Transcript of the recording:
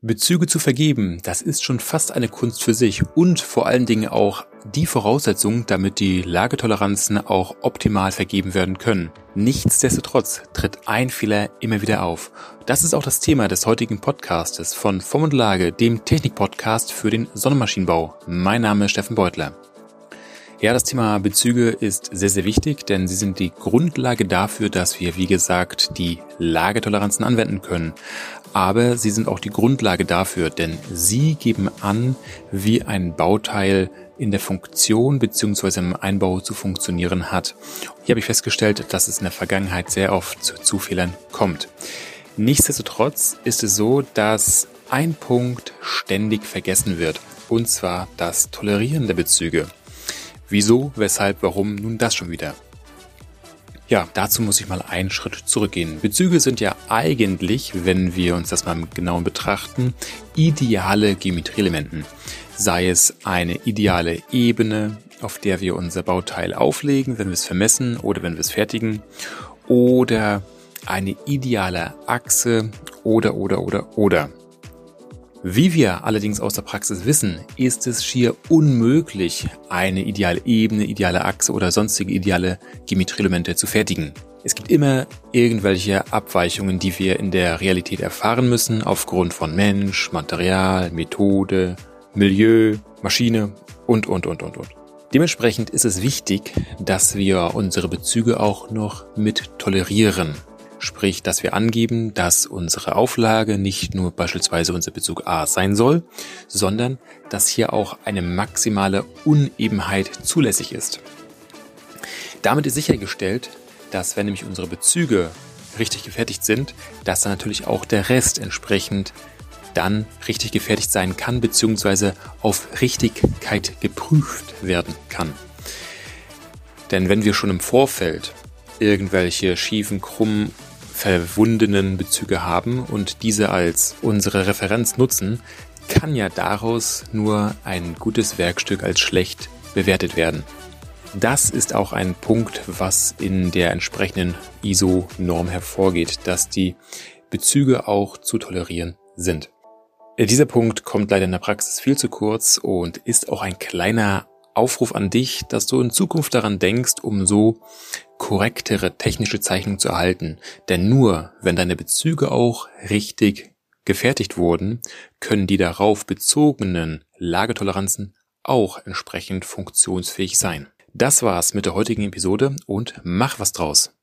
Bezüge zu vergeben, das ist schon fast eine Kunst für sich und vor allen Dingen auch die Voraussetzung, damit die Lagetoleranzen auch optimal vergeben werden können. Nichtsdestotrotz tritt ein Fehler immer wieder auf. Das ist auch das Thema des heutigen Podcastes von Form und Lage, dem Technikpodcast für den Sonnenmaschinenbau. Mein Name ist Steffen Beutler. Ja, das Thema Bezüge ist sehr, sehr wichtig, denn sie sind die Grundlage dafür, dass wir, wie gesagt, die Lagetoleranzen anwenden können. Aber sie sind auch die Grundlage dafür, denn sie geben an, wie ein Bauteil in der Funktion bzw. im Einbau zu funktionieren hat. Hier habe ich festgestellt, dass es in der Vergangenheit sehr oft zu Zufehlern kommt. Nichtsdestotrotz ist es so, dass ein Punkt ständig vergessen wird, und zwar das Tolerieren der Bezüge. Wieso, weshalb, warum, nun das schon wieder. Ja, dazu muss ich mal einen Schritt zurückgehen. Bezüge sind ja eigentlich, wenn wir uns das mal genau betrachten, ideale Geometrieelementen. Sei es eine ideale Ebene, auf der wir unser Bauteil auflegen, wenn wir es vermessen oder wenn wir es fertigen, oder eine ideale Achse oder oder oder oder. Wie wir allerdings aus der Praxis wissen, ist es schier unmöglich, eine ideale Ebene, ideale Achse oder sonstige ideale Geometrieelemente zu fertigen. Es gibt immer irgendwelche Abweichungen, die wir in der Realität erfahren müssen, aufgrund von Mensch, Material, Methode, Milieu, Maschine und, und, und, und, und. Dementsprechend ist es wichtig, dass wir unsere Bezüge auch noch mit tolerieren. Sprich, dass wir angeben, dass unsere Auflage nicht nur beispielsweise unser Bezug A sein soll, sondern dass hier auch eine maximale Unebenheit zulässig ist. Damit ist sichergestellt, dass wenn nämlich unsere Bezüge richtig gefertigt sind, dass dann natürlich auch der Rest entsprechend dann richtig gefertigt sein kann, beziehungsweise auf Richtigkeit geprüft werden kann. Denn wenn wir schon im Vorfeld irgendwelche schiefen, krummen verwundenen Bezüge haben und diese als unsere Referenz nutzen, kann ja daraus nur ein gutes Werkstück als schlecht bewertet werden. Das ist auch ein Punkt, was in der entsprechenden ISO-Norm hervorgeht, dass die Bezüge auch zu tolerieren sind. Dieser Punkt kommt leider in der Praxis viel zu kurz und ist auch ein kleiner Aufruf an dich, dass du in Zukunft daran denkst, um so korrektere technische Zeichnungen zu erhalten. Denn nur wenn deine Bezüge auch richtig gefertigt wurden, können die darauf bezogenen Lagetoleranzen auch entsprechend funktionsfähig sein. Das war's mit der heutigen Episode und mach was draus.